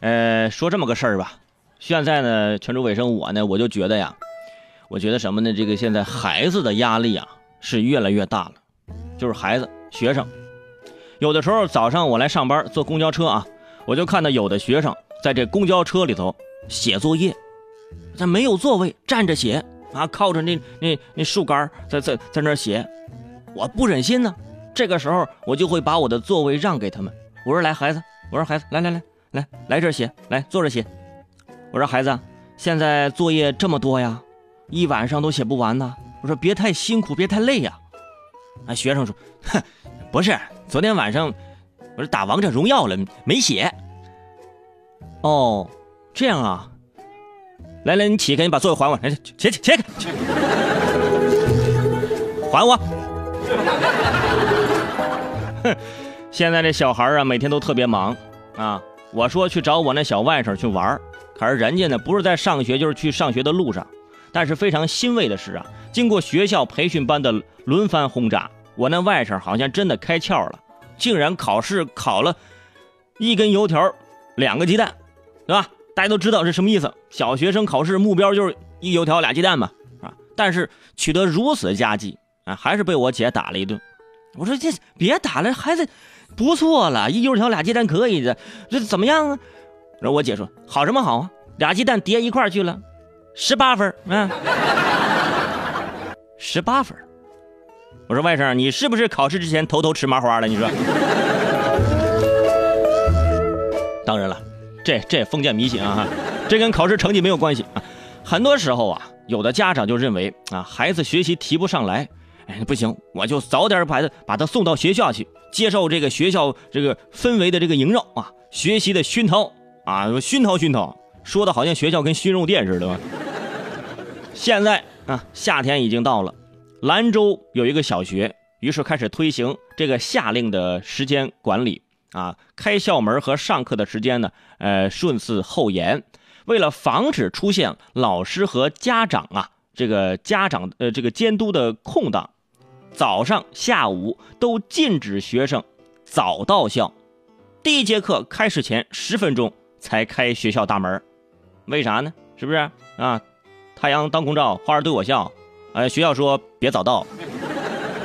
呃，说这么个事儿吧，现在呢，全州卫生我呢，我就觉得呀，我觉得什么呢？这个现在孩子的压力啊是越来越大了，就是孩子学生，有的时候早上我来上班坐公交车啊，我就看到有的学生在这公交车里头写作业，这没有座位站着写啊，靠着那那那树干在在在那写，我不忍心呢，这个时候我就会把我的座位让给他们，我说来孩子，我说孩子来来来。来来这写，来坐着写。我说孩子，现在作业这么多呀，一晚上都写不完呢。我说别太辛苦，别太累呀。啊，学生说，哼，不是，昨天晚上我是打王者荣耀了，没写。哦，这样啊。来来，你起，开，你把作业还我。来，起起起开，还我。哼，现在这小孩啊，每天都特别忙啊。我说去找我那小外甥去玩可是人家呢不是在上学，就是去上学的路上。但是非常欣慰的是啊，经过学校培训班的轮番轰炸，我那外甥好像真的开窍了，竟然考试考了一根油条，两个鸡蛋，对吧？大家都知道是什么意思。小学生考试目标就是一油条俩鸡蛋嘛，啊！但是取得如此佳绩啊，还是被我姐打了一顿。我说这别打了，孩子。不错了，一油条俩鸡蛋可以的，这怎么样啊？然后我姐说好什么好啊？俩鸡蛋叠一块去了，十八分，嗯，十八分。我说外甥，你是不是考试之前偷偷吃麻花了？你说？当然了，这这封建迷信啊，这跟考试成绩没有关系啊。很多时候啊，有的家长就认为啊，孩子学习提不上来。哎，不行，我就早点把他把他送到学校去，接受这个学校这个氛围的这个萦绕啊，学习的熏陶啊，熏陶熏陶，说的好像学校跟熏肉店似的吧。现在啊，夏天已经到了，兰州有一个小学，于是开始推行这个夏令的时间管理啊，开校门和上课的时间呢，呃，顺次后延，为了防止出现老师和家长啊，这个家长呃这个监督的空档。早上、下午都禁止学生早到校，第一节课开始前十分钟才开学校大门，为啥呢？是不是啊？太阳当空照，花儿对我笑。哎，学校说别早到，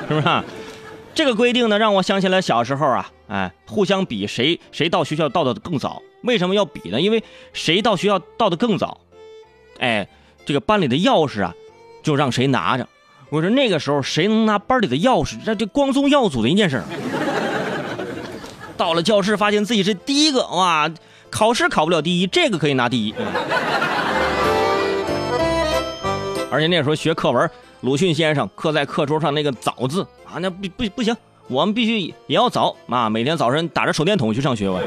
是不是？这个规定呢，让我想起了小时候啊，哎，互相比谁谁到学校到的更早。为什么要比呢？因为谁到学校到的更早，哎，这个班里的钥匙啊，就让谁拿着。我说那个时候谁能拿班里的钥匙，这这光宗耀祖的一件事。到了教室，发现自己是第一个，哇！考试考不了第一，这个可以拿第一。而且那时候学课文，鲁迅先生刻在课桌上那个“早”字啊，那不不不行，我们必须也要早啊！每天早晨打着手电筒去上学。我。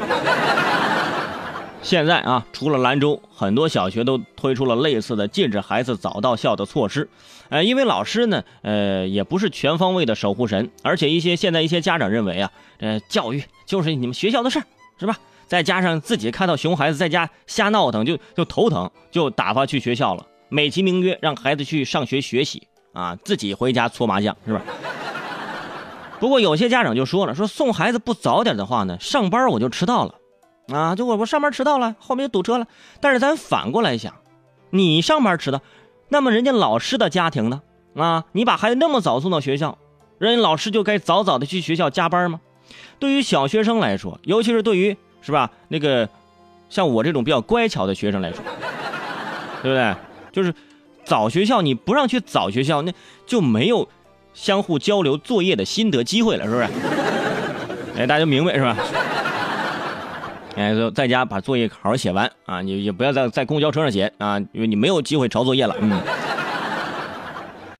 现在啊，除了兰州，很多小学都推出了类似的禁止孩子早到校的措施。呃，因为老师呢，呃，也不是全方位的守护神，而且一些现在一些家长认为啊，呃，教育就是你们学校的事儿，是吧？再加上自己看到熊孩子在家瞎闹腾，就就头疼，就打发去学校了，美其名曰让孩子去上学学习啊，自己回家搓麻将，是吧？不过有些家长就说了，说送孩子不早点的话呢，上班我就迟到了。啊，就我我上班迟到了，后面就堵车了。但是咱反过来想，你上班迟到，那么人家老师的家庭呢？啊，你把孩子那么早送到学校，人家老师就该早早的去学校加班吗？对于小学生来说，尤其是对于是吧那个像我这种比较乖巧的学生来说，对不对？就是早学校你不让去早学校，那就没有相互交流作业的心得机会了，是不是？哎，大家明白是吧？哎，在家把作业好好写完啊！你也不要在在公交车上写啊，因为你没有机会抄作业了。嗯。